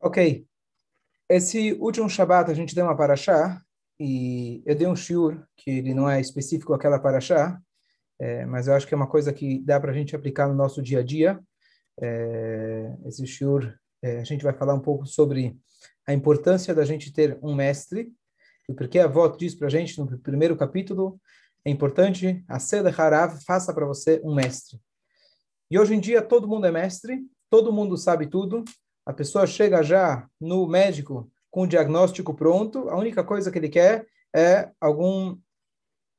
Ok. Esse último Shabat a gente deu uma paraxá e eu dei um shiur que ele não é específico aquela paraxá, é, mas eu acho que é uma coisa que dá para a gente aplicar no nosso dia a dia. É, esse shiur, é, a gente vai falar um pouco sobre a importância da gente ter um mestre, e porque a avó diz para a gente no primeiro capítulo, é importante, a Seda Harav faça para você um mestre. E hoje em dia todo mundo é mestre, todo mundo sabe tudo, a pessoa chega já no médico com o diagnóstico pronto, a única coisa que ele quer é algum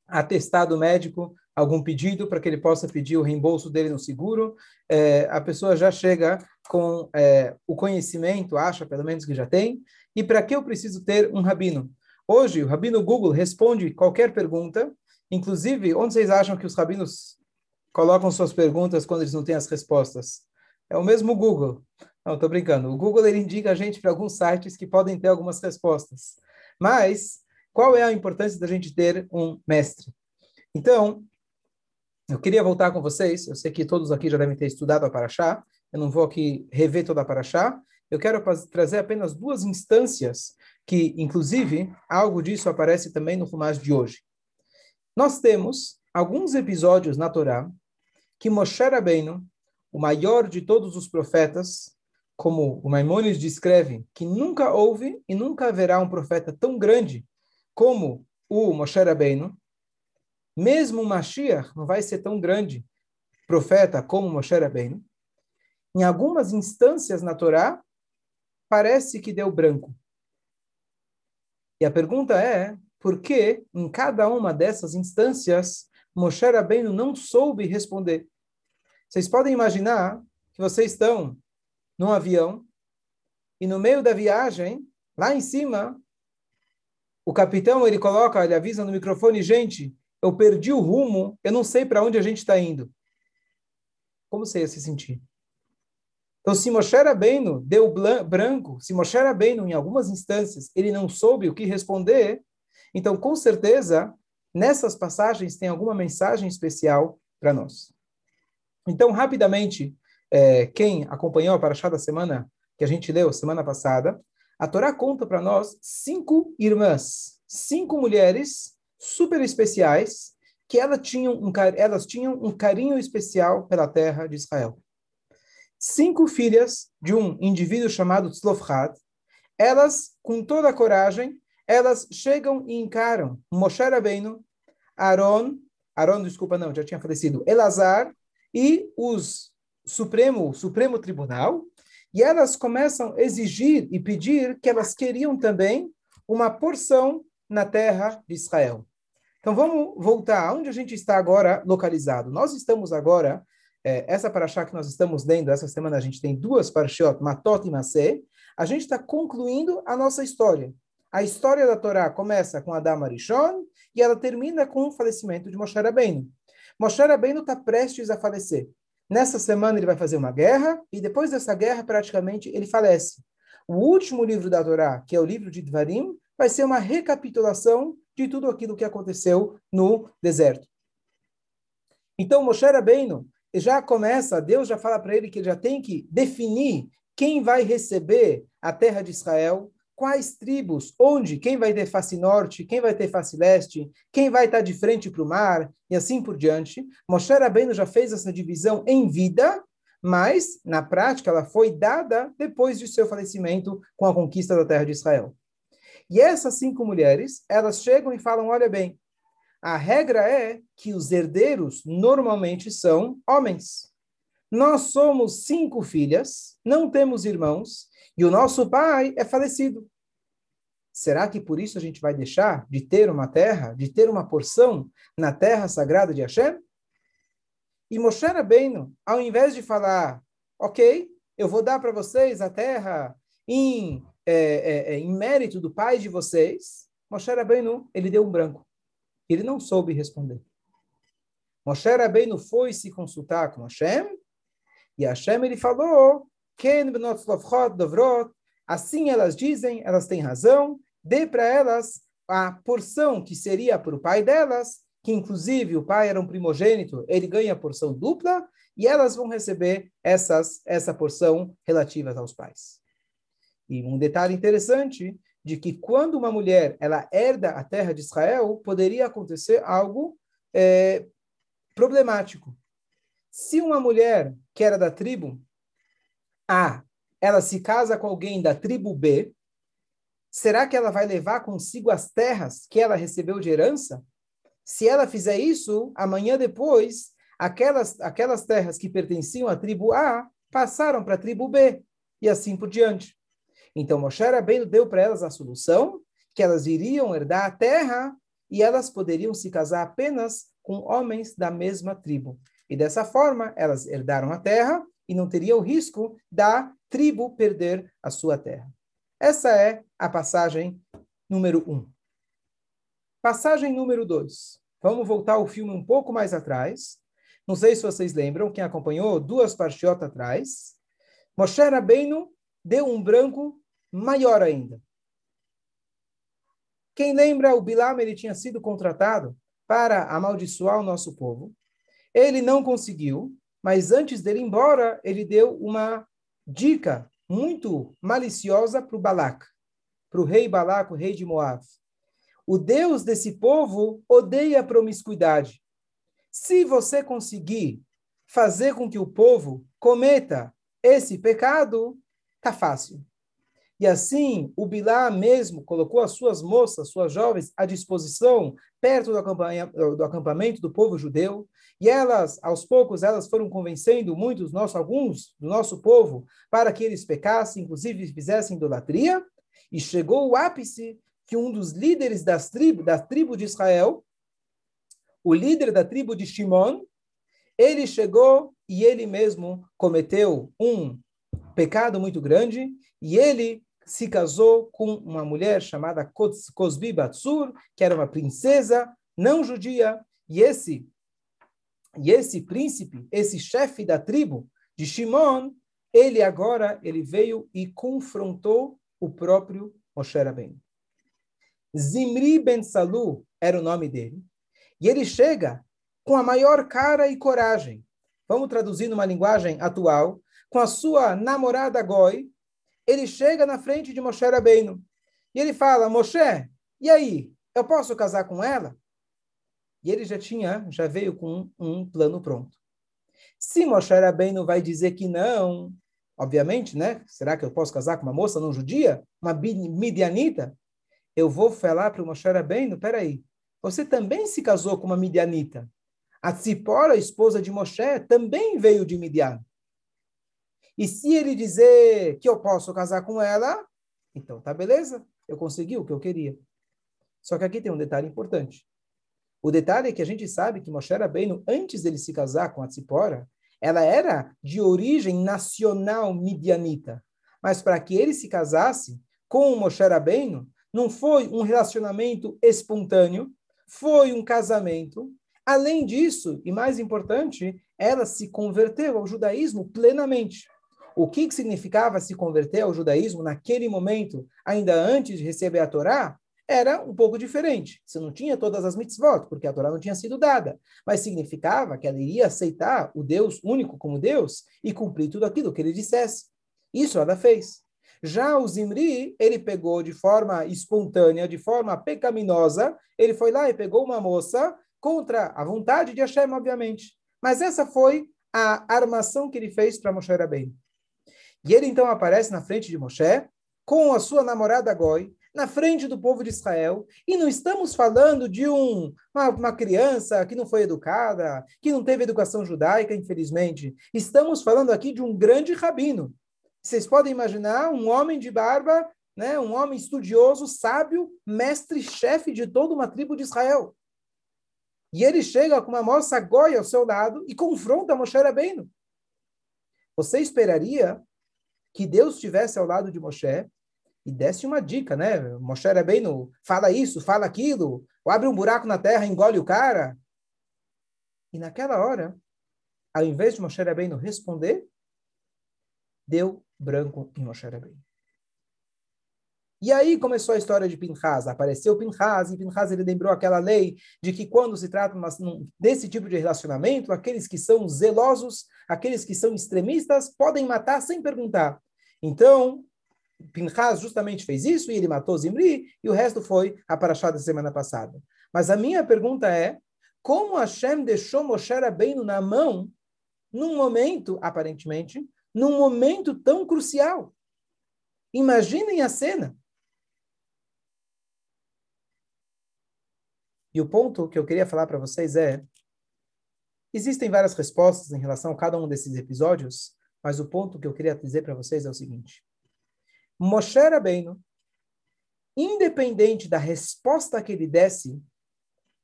atestado médico, algum pedido para que ele possa pedir o reembolso dele no seguro. É, a pessoa já chega com é, o conhecimento, acha pelo menos que já tem. E para que eu preciso ter um rabino? Hoje, o rabino Google responde qualquer pergunta, inclusive, onde vocês acham que os rabinos colocam suas perguntas quando eles não têm as respostas? É o mesmo Google. Não, estou brincando. O Google ele indica a gente para alguns sites que podem ter algumas respostas. Mas, qual é a importância da gente ter um mestre? Então, eu queria voltar com vocês. Eu sei que todos aqui já devem ter estudado a Paraxá. Eu não vou aqui rever toda a Paraxá. Eu quero trazer apenas duas instâncias que, inclusive, algo disso aparece também no Fumash de hoje. Nós temos alguns episódios na Torá que Moshe Rabbeinu, o maior de todos os profetas, como o Maimonides descreve, que nunca houve e nunca haverá um profeta tão grande como o Moshe Rabbeinu, mesmo o Mashiach não vai ser tão grande profeta como Moshe Rabbeinu. Em algumas instâncias na Torá, parece que deu branco. E a pergunta é, por que em cada uma dessas instâncias Moshe Rabbeinu não soube responder? Vocês podem imaginar que vocês estão num avião e no meio da viagem, lá em cima, o capitão ele coloca, ele avisa no microfone, gente, eu perdi o rumo, eu não sei para onde a gente está indo. Como você ia se sentir? Então, se Moshe Rabbeinu deu branco, se Moshe Rabbeinu, em algumas instâncias, ele não soube o que responder, então, com certeza, nessas passagens tem alguma mensagem especial para nós. Então, rapidamente, é, quem acompanhou a Paraxá da semana que a gente leu semana passada, a Torá conta para nós cinco irmãs, cinco mulheres super especiais que tinham um, elas tinham um carinho especial pela terra de Israel. Cinco filhas de um indivíduo chamado Tzlofchad, elas, com toda a coragem, elas chegam e encaram Moshe Rabbeinu, Aaron, Aaron, desculpa, não, já tinha falecido, Elazar e os Supremo, Supremo Tribunal, e elas começam a exigir e pedir que elas queriam também uma porção na terra de Israel. Então vamos voltar aonde a gente está agora localizado. Nós estamos agora, é, essa paraxá que nós estamos lendo, essa semana a gente tem duas parashiot, Matot e Masé, a gente está concluindo a nossa história. A história da Torá começa com Adam Arishon e ela termina com o falecimento de Moshe Rabbeinu. Moshe Rabbeinu está prestes a falecer. Nessa semana ele vai fazer uma guerra e depois dessa guerra praticamente ele falece. O último livro da Torá, que é o livro de Dvarim, vai ser uma recapitulação de tudo aquilo que aconteceu no deserto. Então, Moshe Rabbeinu já começa, Deus já fala para ele que ele já tem que definir quem vai receber a terra de Israel, quais tribos, onde, quem vai ter face norte, quem vai ter face leste, quem vai estar de frente para o mar, e assim por diante. Moshe Rabbeinu já fez essa divisão em vida, mas, na prática, ela foi dada depois de seu falecimento com a conquista da terra de Israel. E essas cinco mulheres, elas chegam e falam: olha bem, a regra é que os herdeiros normalmente são homens. Nós somos cinco filhas, não temos irmãos, e o nosso pai é falecido. Será que por isso a gente vai deixar de ter uma terra, de ter uma porção na terra sagrada de Hashem? E Moshe Rabbeinu, ao invés de falar, ok, eu vou dar para vocês a terra em é, é, é, em mérito do pai de vocês, Moshe Rabbeinu, ele deu um branco. Ele não soube responder. Moshe Rabbeinu foi se consultar com Hashem, e Hashem ele falou, assim elas dizem, elas têm razão, dê para elas a porção que seria para o pai delas, que inclusive o pai era um primogênito, ele ganha porção dupla, e elas vão receber essas, essa porção relativa aos pais. E um detalhe interessante de que quando uma mulher ela herda a terra de Israel, poderia acontecer algo é, problemático. Se uma mulher que era da tribo A, ela se casa com alguém da tribo B, será que ela vai levar consigo as terras que ela recebeu de herança? Se ela fizer isso, amanhã depois, aquelas, aquelas terras que pertenciam à tribo A passaram para a tribo B, e assim por diante. Então, Moshe Rabbeinu deu para elas a solução, que elas iriam herdar a terra e elas poderiam se casar apenas com homens da mesma tribo. E dessa forma, elas herdaram a terra e não teria o risco da tribo perder a sua terra. Essa é a passagem número um. Passagem número dois. Vamos voltar o filme um pouco mais atrás. Não sei se vocês lembram, quem acompanhou duas partiotas atrás. Moshe Rabbeinu deu um branco maior ainda. Quem lembra, o Bilam ele tinha sido contratado para amaldiçoar o nosso povo. Ele não conseguiu, mas antes dele ir embora, ele deu uma dica muito maliciosa para o Balac, para o rei Balac, o rei de Moab. O Deus desse povo odeia a promiscuidade. Se você conseguir fazer com que o povo cometa esse pecado, tá fácil. E assim, o Bilá mesmo colocou as suas moças, suas jovens, à disposição, perto do, acampamento do povo judeu, e elas, aos poucos, elas foram convencendo muitos, nossos, alguns do nosso povo, para que eles pecassem, inclusive fizessem idolatria, e chegou o ápice que um dos líderes das tribo, da tribo de Israel, o líder da tribo de Shimon, ele chegou e ele mesmo cometeu um pecado muito grande, e ele se casou com uma mulher chamada Cosbi Batsur, que era uma princesa não judia, e esse e esse príncipe, esse chefe da tribo de Shimon, ele agora ele veio e confrontou o próprio Moshe Rabbeinu. Zimri ben Salu era o nome dele, e ele chega com a maior cara e coragem. Vamos traduzir numa linguagem atual, com a sua namorada Goi, ele chega na frente de Moshe Rabbeinu e ele fala, Moshe, e aí, eu posso casar com ela? E ele já tinha, já veio com um, um plano pronto. Se Moshe Rabbeinu vai dizer que não, obviamente, né? Será que eu posso casar com uma moça não judia? Uma midianita? Eu vou falar para o Moshe Rabbeinu, peraí, você também se casou com uma midianita. A Tzipora, esposa de Moshe, também veio de Midian. E se ele dizer que eu posso casar com ela, então tá beleza, eu consegui o que eu queria. Só que aqui tem um detalhe importante. O detalhe é que a gente sabe que Moshe Rabbeinu, antes dele se casar com a Tzipora, ela era de origem nacional midianita. Mas para que ele se casasse com o Moshe Rabbeinu, não foi um relacionamento espontâneo, foi um casamento. Além disso, e mais importante, ela se converteu ao judaísmo plenamente o que, que significava se converter ao judaísmo naquele momento, ainda antes de receber a Torá, era um pouco diferente. Você não tinha todas as mitzvot, porque a Torá não tinha sido dada, mas significava que ela iria aceitar o Deus único como Deus e cumprir tudo aquilo que ele dissesse. Isso ela fez. Já o Zimri, ele pegou de forma espontânea, de forma pecaminosa, ele foi lá e pegou uma moça contra a vontade de Hashem, obviamente. Mas essa foi a armação que ele fez para Moshe Rabbeinu. E ele então aparece na frente de Moshe, com a sua namorada Goi, na frente do povo de Israel, e não estamos falando de um, uma, uma, criança que não foi educada, que não teve educação judaica, infelizmente. Estamos falando aqui de um grande rabino. Vocês podem imaginar um homem de barba, né, um homem estudioso, sábio, mestre-chefe de toda uma tribo de Israel. E ele chega com uma moça Goi ao seu lado e confronta Moshe Rabbeinu. Você esperaria que Deus estivesse ao lado de Moshe e desse uma dica, né? Moshe era bem no fala isso, fala aquilo, abre um buraco na terra, engole o cara. E naquela hora, ao invés de Moshe Rabbeinu responder, deu branco em Moshe Rabbeinu. E aí começou a história de Pinhas. Apareceu Pinhas, e Pinhas ele lembrou aquela lei de que quando se trata desse tipo de relacionamento, aqueles que são zelosos, aqueles que são extremistas, podem matar sem perguntar. Então, Pinhas justamente fez isso, e ele matou Zimri, e o resto foi a paraxá da semana passada. Mas a minha pergunta é, como Hashem deixou Moshe Rabbeinu na mão, num momento, aparentemente, num momento tão crucial? Imaginem a cena. E o ponto que eu queria falar para vocês é: existem várias respostas em relação a cada um desses episódios, mas o ponto que eu queria dizer para vocês é o seguinte: Moshe Rabbeinu, independente da resposta que ele desse,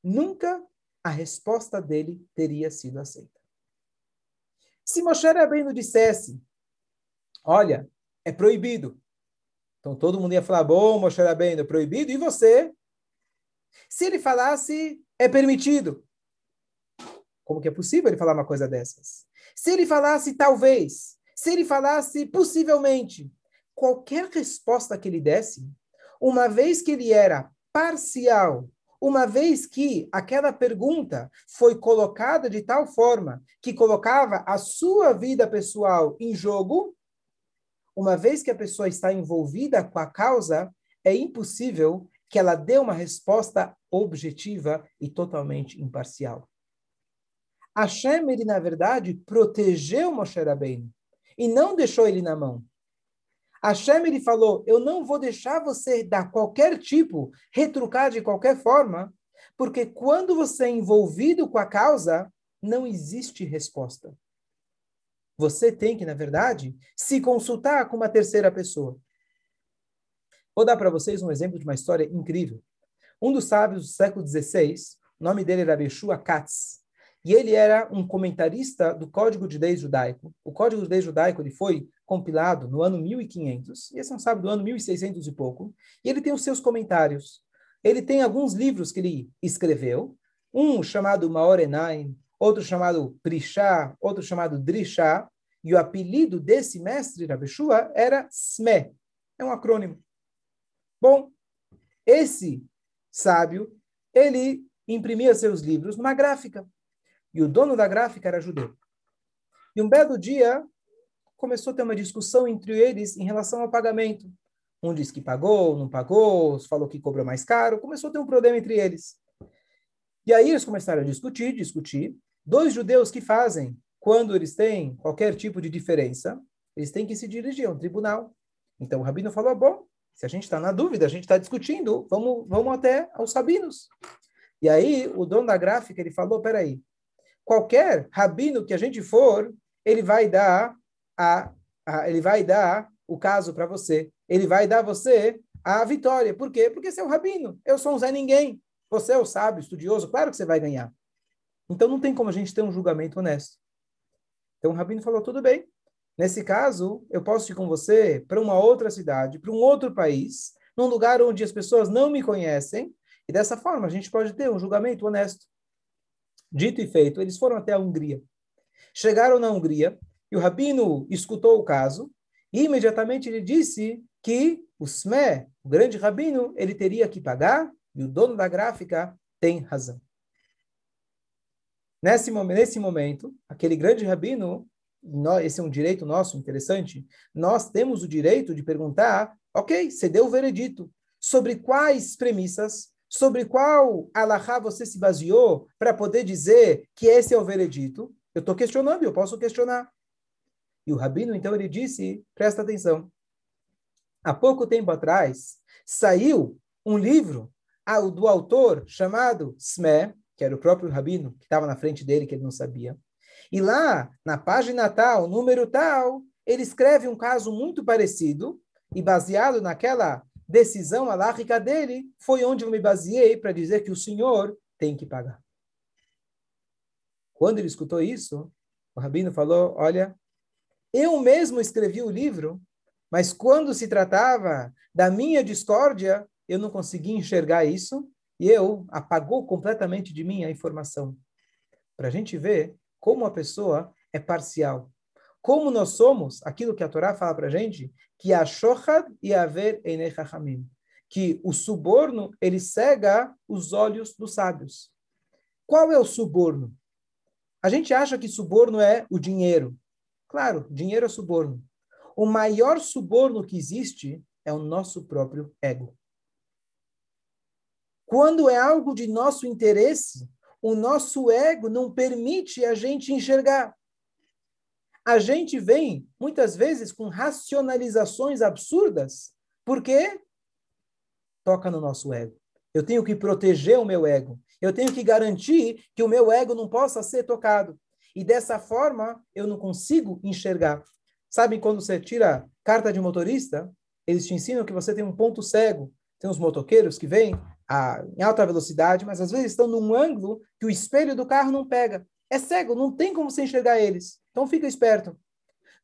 nunca a resposta dele teria sido aceita. Se Moshe Rabbeinu dissesse, olha, é proibido, então todo mundo ia falar, bom, Moshe Rabbeinu, é proibido, e você? Se ele falasse, é permitido. Como que é possível ele falar uma coisa dessas? Se ele falasse, talvez. Se ele falasse, possivelmente. Qualquer resposta que ele desse, uma vez que ele era parcial, uma vez que aquela pergunta foi colocada de tal forma que colocava a sua vida pessoal em jogo, uma vez que a pessoa está envolvida com a causa, é impossível que ela dê uma resposta objetiva e totalmente imparcial. Hashem, ele, na verdade, protegeu Moshe Rabbeinu e não deixou ele na mão. Hashem, ele falou, eu não vou deixar você dar qualquer tipo, retrucar de qualquer forma, porque quando você é envolvido com a causa, não existe resposta. Você tem que, na verdade, se consultar com uma terceira pessoa. Vou dar para vocês um exemplo de uma história incrível. Um dos sábios do século XVI, o nome dele era Beshua Katz, e ele era um comentarista do Código de Leis Judaico. O Código de Leis Judaico ele foi compilado no ano 1500, e esse é um sábio do ano 1600 e pouco, e ele tem os seus comentários. Ele tem alguns livros que ele escreveu, um chamado Maorenaim, outro chamado Prishá, outro chamado Drishá, e o apelido desse mestre, Rabeshua, era SME, é um acrônimo. Bom, esse sábio, ele imprimia seus livros numa gráfica. E o dono da gráfica era judeu. E um belo dia, começou a ter uma discussão entre eles em relação ao pagamento. Um disse que pagou, não pagou, falou que cobrou mais caro. Começou a ter um problema entre eles. E aí eles começaram a discutir, discutir. Dois judeus que fazem, quando eles têm qualquer tipo de diferença, eles têm que se dirigir a um tribunal. Então o rabino falou: bom, se a gente está na dúvida, a gente está discutindo, vamos, vamos até aos rabinos. E aí, o dono da gráfica, ele falou, peraí, qualquer rabino que a gente for, ele vai dar a, a ele vai dar o caso para você. Ele vai dar você a vitória. Por quê? Porque você é o rabino. Eu sou um Zé Ninguém. Você é o sábio, estudioso. Claro que você vai ganhar. Então, não tem como a gente ter um julgamento honesto. Então, o rabino falou, tudo bem. Nesse caso, eu posso ir com você para uma outra cidade, para um outro país, num lugar onde as pessoas não me conhecem, e dessa forma a gente pode ter um julgamento honesto. Dito e feito, eles foram até a Hungria. Chegaram na Hungria e o rabino escutou o caso e imediatamente ele disse que o Sme, o grande rabino, ele teria que pagar e o dono da gráfica tem razão. Nesse, nesse momento, aquele grande rabino esse é um direito nosso interessante, nós temos o direito de perguntar, ok, você deu o veredito, sobre quais premissas, sobre qual alahá você se baseou para poder dizer que esse é o veredito? Eu estou questionando, eu posso questionar. E o rabino, então, ele disse, presta atenção, há pouco tempo atrás, saiu um livro do autor chamado Sme, que era o próprio rabino, que estava na frente dele, que ele não sabia, e lá, na página tal, número tal, ele escreve um caso muito parecido, e baseado naquela decisão alárrica dele, foi onde eu me baseei para dizer que o senhor tem que pagar. Quando ele escutou isso, o rabino falou: Olha, eu mesmo escrevi o livro, mas quando se tratava da minha discórdia, eu não consegui enxergar isso e eu apagou completamente de mim a informação. Para a gente ver como a pessoa é parcial. como nós somos, aquilo que a Torá fala para a gente, que a shochad e a ver que o suborno, ele cega os olhos dos sábios. Qual é o suborno? A gente acha que suborno é o dinheiro. Claro, dinheiro é suborno. O maior suborno que existe é o nosso próprio ego. Quando é algo de nosso interesse, o nosso ego não permite a gente enxergar. A gente vem, muitas vezes, com racionalizações absurdas, porque toca no nosso ego. Eu tenho que proteger o meu ego. Eu tenho que garantir que o meu ego não possa ser tocado. E dessa forma, eu não consigo enxergar. Sabe quando você tira carta de motorista? Eles te ensinam que você tem um ponto cego. Tem os motoqueiros que vêm a, em alta velocidade, mas às vezes estão num ângulo que o espelho do carro não pega. É cego, não tem como você enxergar eles. Então fica esperto.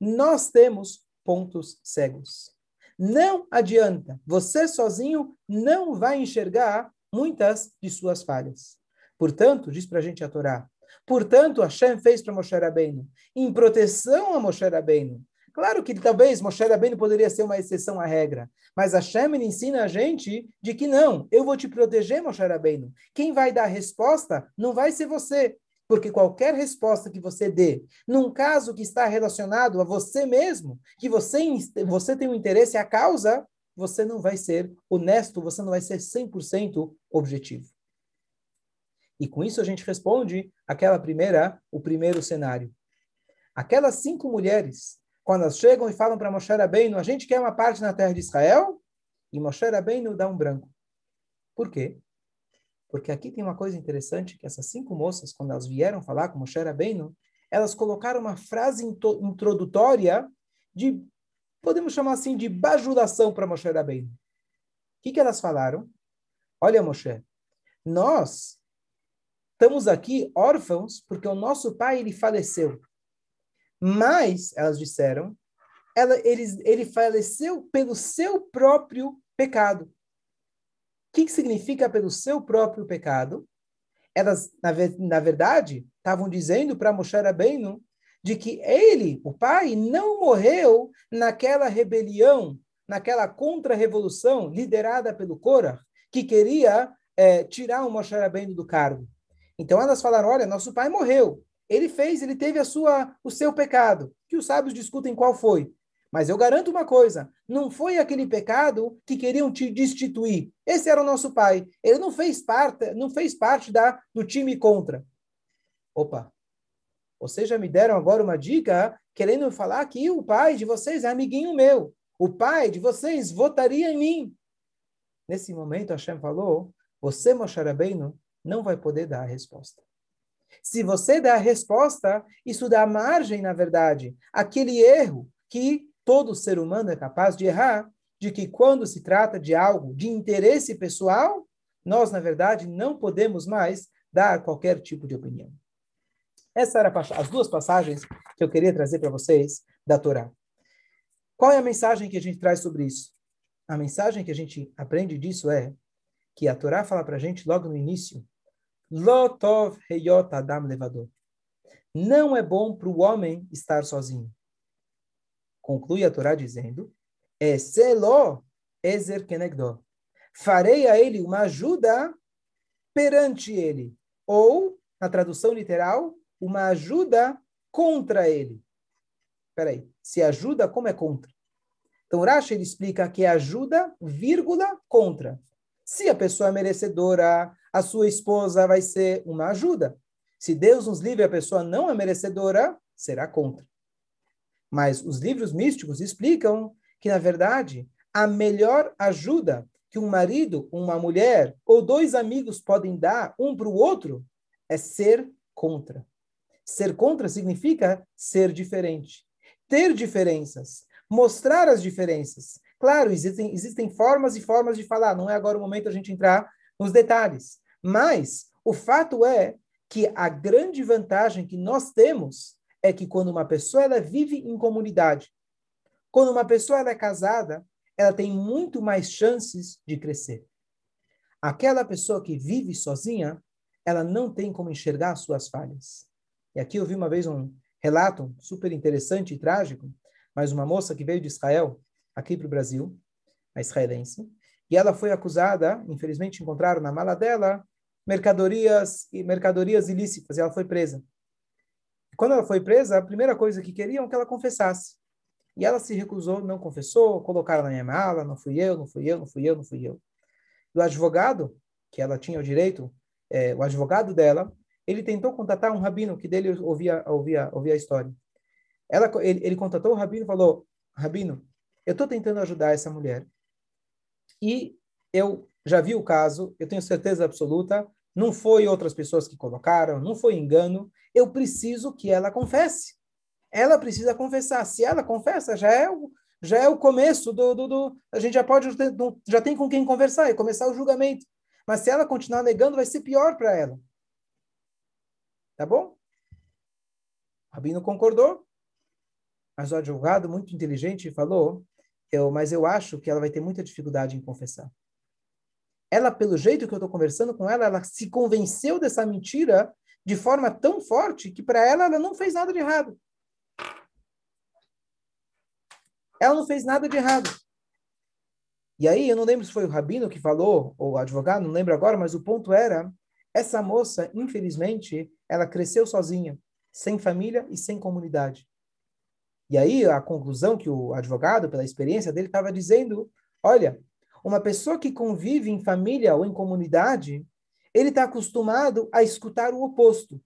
Nós temos pontos cegos. Não adianta. Você sozinho não vai enxergar muitas de suas falhas. Portanto, diz para a gente a Torá, portanto, Hashem fez para Moshe Rabbeinu, em proteção a Moshe Rabbeinu. Claro que talvez Moshe Rabbeinu poderia ser uma exceção à regra, mas Hashem ensina a gente de que não, eu vou te proteger, Moshe Rabbeinu. Quem vai dar a resposta não vai ser você, porque qualquer resposta que você dê, num caso que está relacionado a você mesmo, que você, você tem um interesse, a causa, você não vai ser honesto, você não vai ser 100% objetivo. E com isso a gente responde aquela primeira, o primeiro cenário. Aquelas cinco mulheres, quando elas chegam e falam para Moshe Rabbeinu, a gente quer uma parte na terra de Israel, e Moshe Rabbeinu dá um branco. Por quê? Porque aqui tem uma coisa interessante, que essas cinco moças, quando elas vieram falar com Moshe Rabbeinu, elas colocaram uma frase introdutória de podemos chamar assim de bajulação para Moshe Rabbeinu. O que, que elas falaram? Olha, Moshe, nós estamos aqui órfãos porque o nosso pai ele faleceu. Mas, elas disseram, ela, ele, ele faleceu pelo seu próprio pecado. O que, que significa pelo seu próprio pecado? Elas, na, na verdade, estavam dizendo para Moshe Rabbeinu de que ele, o pai, não morreu naquela rebelião, naquela contra-revolução liderada pelo Korah, que queria é, tirar o Moshe Rabbeinu do cargo. Então elas falaram, olha, nosso pai morreu. Ele fez, ele teve a sua, o seu pecado, que os sábios discutem qual foi. Mas eu garanto uma coisa: não foi aquele pecado que queriam te destituir. Esse era o nosso pai. Ele não fez parte, não fez parte da, do time contra. Opa, vocês já me deram agora uma dica querendo falar que o pai de vocês é amiguinho meu. O pai de vocês votaria em mim. Nesse momento, Hashem falou: Você, Moshe Rabbeinu, não vai poder dar a resposta. Se você der a resposta, isso dá margem, na verdade, aquele erro que todo ser humano é capaz de errar, de que quando se trata de algo de interesse pessoal, nós, na verdade, não podemos mais dar qualquer tipo de opinião. Essas eram as duas passagens que eu queria trazer para vocês da Torá. Qual é a mensagem que a gente traz sobre isso? A mensagem que a gente aprende disso é que a Torá fala para a gente logo no início, Lotov heyot adam levador. Não é bom para o homem estar sozinho. Conclui a Torá dizendo, Eselo ezer kenegdo. Farei a ele uma ajuda perante ele. Ou, na tradução literal, uma ajuda contra ele. Peraí, se ajuda, como é contra? Então, Rashi ele explica que é ajuda, vírgula, contra. Se a pessoa é merecedora, a sua esposa vai ser uma ajuda. Se Deus nos livre, a pessoa não é merecedora, será contra. Mas os livros místicos explicam que, na verdade, a melhor ajuda que um marido, uma mulher ou dois amigos podem dar um para o outro é ser contra. Ser contra significa ser diferente, ter diferenças, mostrar as diferenças. Claro, existem, existem formas e formas de falar, não é agora o momento a gente entrar nos detalhes. Mas o fato é que a grande vantagem que nós temos é que quando uma pessoa ela vive em comunidade, quando uma pessoa ela é casada, ela tem muito mais chances de crescer. Aquela pessoa que vive sozinha, ela não tem como enxergar suas falhas. E aqui eu vi uma vez um relato super interessante e trágico, mas uma moça que veio de Israel aqui para o Brasil, a israelense, e ela foi acusada, infelizmente encontraram na mala dela mercadorias mercadorias ilícitas, e ela foi presa. Quando ela foi presa, a primeira coisa que queriam é que ela confessasse. E ela se recusou, não confessou, colocaram na minha mala, não fui eu, não fui eu, não fui eu, não fui eu. E o advogado, que ela tinha o direito, é, o advogado dela, ele tentou contatar um rabino que dele ouvia, ouvia, ouvia a história. Ela, ele, ele contatou o rabino e falou, rabino, eu estou tentando ajudar essa mulher e eu já vi o caso, eu tenho certeza absoluta, não foi outras pessoas que colocaram, não foi engano, eu preciso que ela confesse ela precisa confessar. Se ela confessa, já é o, já é o começo do, do, do A gente já pode, já tem com quem conversar e começar o julgamento. Mas se ela continuar negando, vai ser pior para ela. Tá bom? Rabino concordou. Mas o advogado, muito inteligente, falou: eu, Mas eu acho que ela vai ter muita dificuldade em confessar. Ela, pelo jeito que eu estou conversando com ela, ela se convenceu dessa mentira de forma tão forte que para ela ela não fez nada de errado. Ela não fez nada de errado. E aí, eu não lembro se foi o rabino que falou, ou o advogado, não lembro agora, mas o ponto era, essa moça, infelizmente, ela cresceu sozinha, sem família e sem comunidade. E aí, a conclusão que o advogado, pela experiência dele, estava dizendo, olha, uma pessoa que convive em família ou em comunidade, ele está acostumado a escutar o oposto.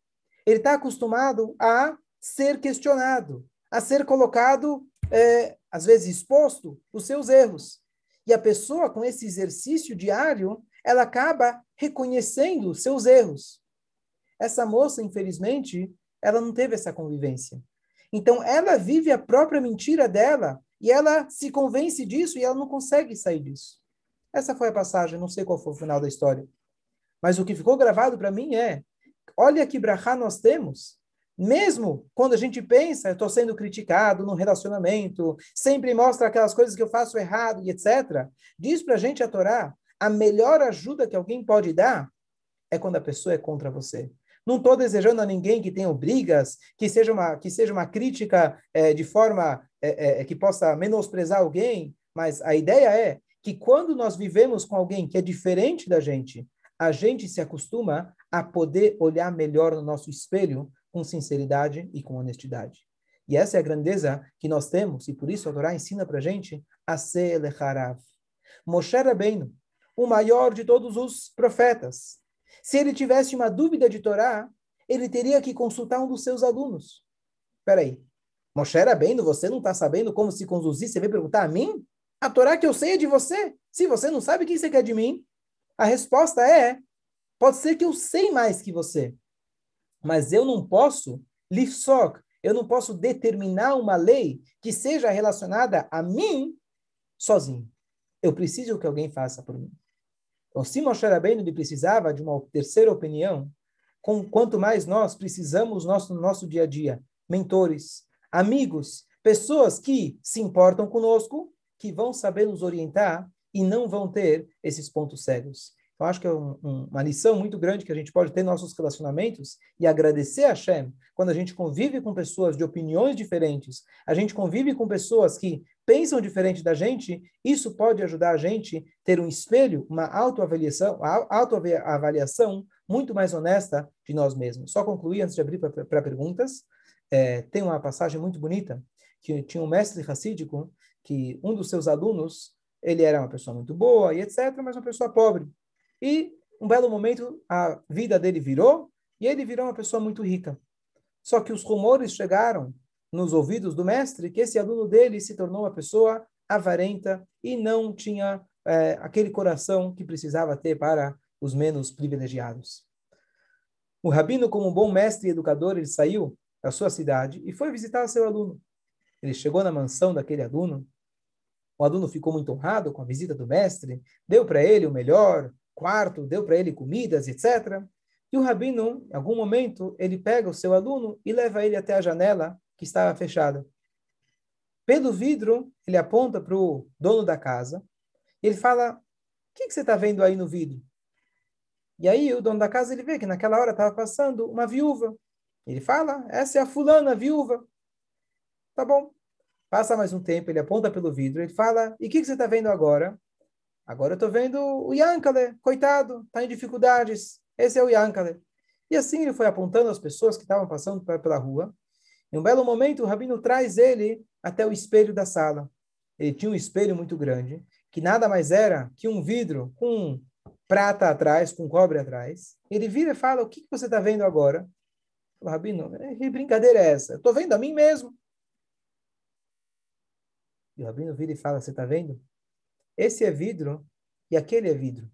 Ele está acostumado a ser questionado, a ser colocado é, às vezes exposto os seus erros. E a pessoa, com esse exercício diário, ela acaba reconhecendo seus erros. Essa moça, infelizmente, ela não teve essa convivência. Então, ela vive a própria mentira dela e ela se convence disso e ela não consegue sair disso. Essa foi a passagem, não sei qual foi o final da história. Mas o que ficou gravado para mim é: olha que brachá nós temos mesmo quando a gente pensa, eu estou sendo criticado no relacionamento, sempre mostra aquelas coisas que eu faço errado e etc. Diz para a gente a Torá, a melhor ajuda que alguém pode dar é quando a pessoa é contra você. Não estou desejando a ninguém que tenha brigas, que seja uma, que seja uma crítica é, de forma é, é, que possa menosprezar alguém, mas a ideia é que quando nós vivemos com alguém que é diferente da gente, a gente se acostuma a poder olhar melhor no nosso espelho com sinceridade e com honestidade. E essa é a grandeza que nós temos, e por isso a Torá ensina para a gente a ser lecharav. Moshe Rabbeinu, o maior de todos os profetas, se ele tivesse uma dúvida de Torá, ele teria que consultar um dos seus alunos. Espera aí, Moshe Rabbeinu, você não está sabendo como se conduzir, você vem perguntar a mim? A Torá que eu sei é de você. Se você não sabe, o que você quer de mim? A resposta é, pode ser que eu sei mais que você, mas eu não posso, lifsok, eu não posso determinar uma lei que seja relacionada a mim sozinho. Eu preciso que alguém faça por mim. Então, se Moshe Rabbeinu precisava de uma terceira opinião, com quanto mais nós precisamos nosso, no nosso dia a dia, mentores, amigos, pessoas que se importam conosco, que vão saber nos orientar e não vão ter esses pontos cegos. Eu acho que é um, um, uma lição muito grande que a gente pode ter nos nossos relacionamentos e agradecer a Hashem quando a gente convive com pessoas de opiniões diferentes, a gente convive com pessoas que pensam diferente da gente, isso pode ajudar a gente ter um espelho, uma autoavaliação, autoavaliação muito mais honesta de nós mesmos. Só concluir antes de abrir para perguntas. É, tem uma passagem muito bonita que tinha um mestre racídico que um dos seus alunos ele era uma pessoa muito boa e etc, mas uma pessoa pobre. E um belo momento a vida dele virou e ele virou uma pessoa muito rica. Só que os rumores chegaram nos ouvidos do mestre que esse aluno dele se tornou uma pessoa avarenta e não tinha é, aquele coração que precisava ter para os menos privilegiados. O rabino, como um bom mestre e educador, ele saiu da sua cidade e foi visitar seu aluno. Ele chegou na mansão daquele aluno. O aluno ficou muito honrado com a visita do mestre, deu para ele o melhor, quarto, deu para ele comidas, etc. E o rabino, em algum momento, ele pega o seu aluno e leva ele até a janela que estava fechada. Pelo vidro, ele aponta para o dono da casa e ele fala: O que, que você está vendo aí no vidro? E aí o dono da casa ele vê que naquela hora estava passando uma viúva. Ele fala, essa é a fulana, a viúva. Tá bom. Passa mais um tempo, ele aponta pelo vidro, ele fala, e o que, que, você está vendo agora? Agora eu estou vendo o Yankale, coitado, está em dificuldades. Esse é o Yankale. E assim ele foi apontando as pessoas que estavam passando pela rua. Em um belo momento, o rabino traz ele até o espelho da sala. Ele tinha um espelho muito grande, que nada mais era que um vidro com prata atrás, com cobre atrás. Ele vira e fala: O que, que você está vendo agora? O rabino, que brincadeira é essa? Estou vendo a mim mesmo. E o rabino vira e fala: Você está vendo? Esse é vidro e aquele é vidro.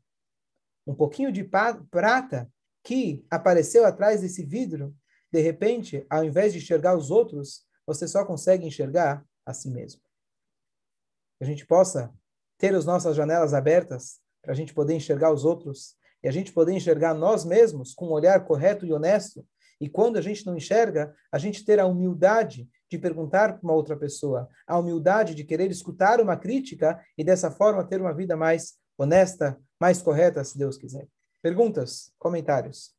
Um pouquinho de prata que apareceu atrás desse vidro, de repente, ao invés de enxergar os outros, você só consegue enxergar a si mesmo. Que a gente possa ter as nossas janelas abertas para a gente poder enxergar os outros e a gente poder enxergar nós mesmos com um olhar correto e honesto. E quando a gente não enxerga, a gente ter a humildade de perguntar para uma outra pessoa, a humildade de querer escutar uma crítica e dessa forma ter uma vida mais honesta, mais correta, se Deus quiser. Perguntas, comentários.